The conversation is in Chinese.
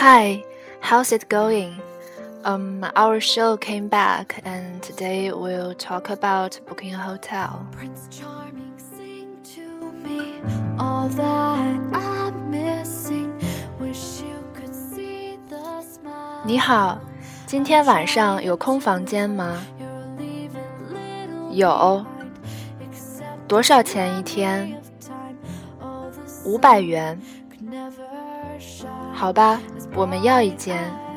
Hi, how's it going? Um, our show came back, and today we'll talk about booking a hotel. Prince Charming, sing to me all that I'm missing. Wish you could see the smile. 你好，今天晚上有空房间吗有，多少钱一天五百元。好吧我们要一间。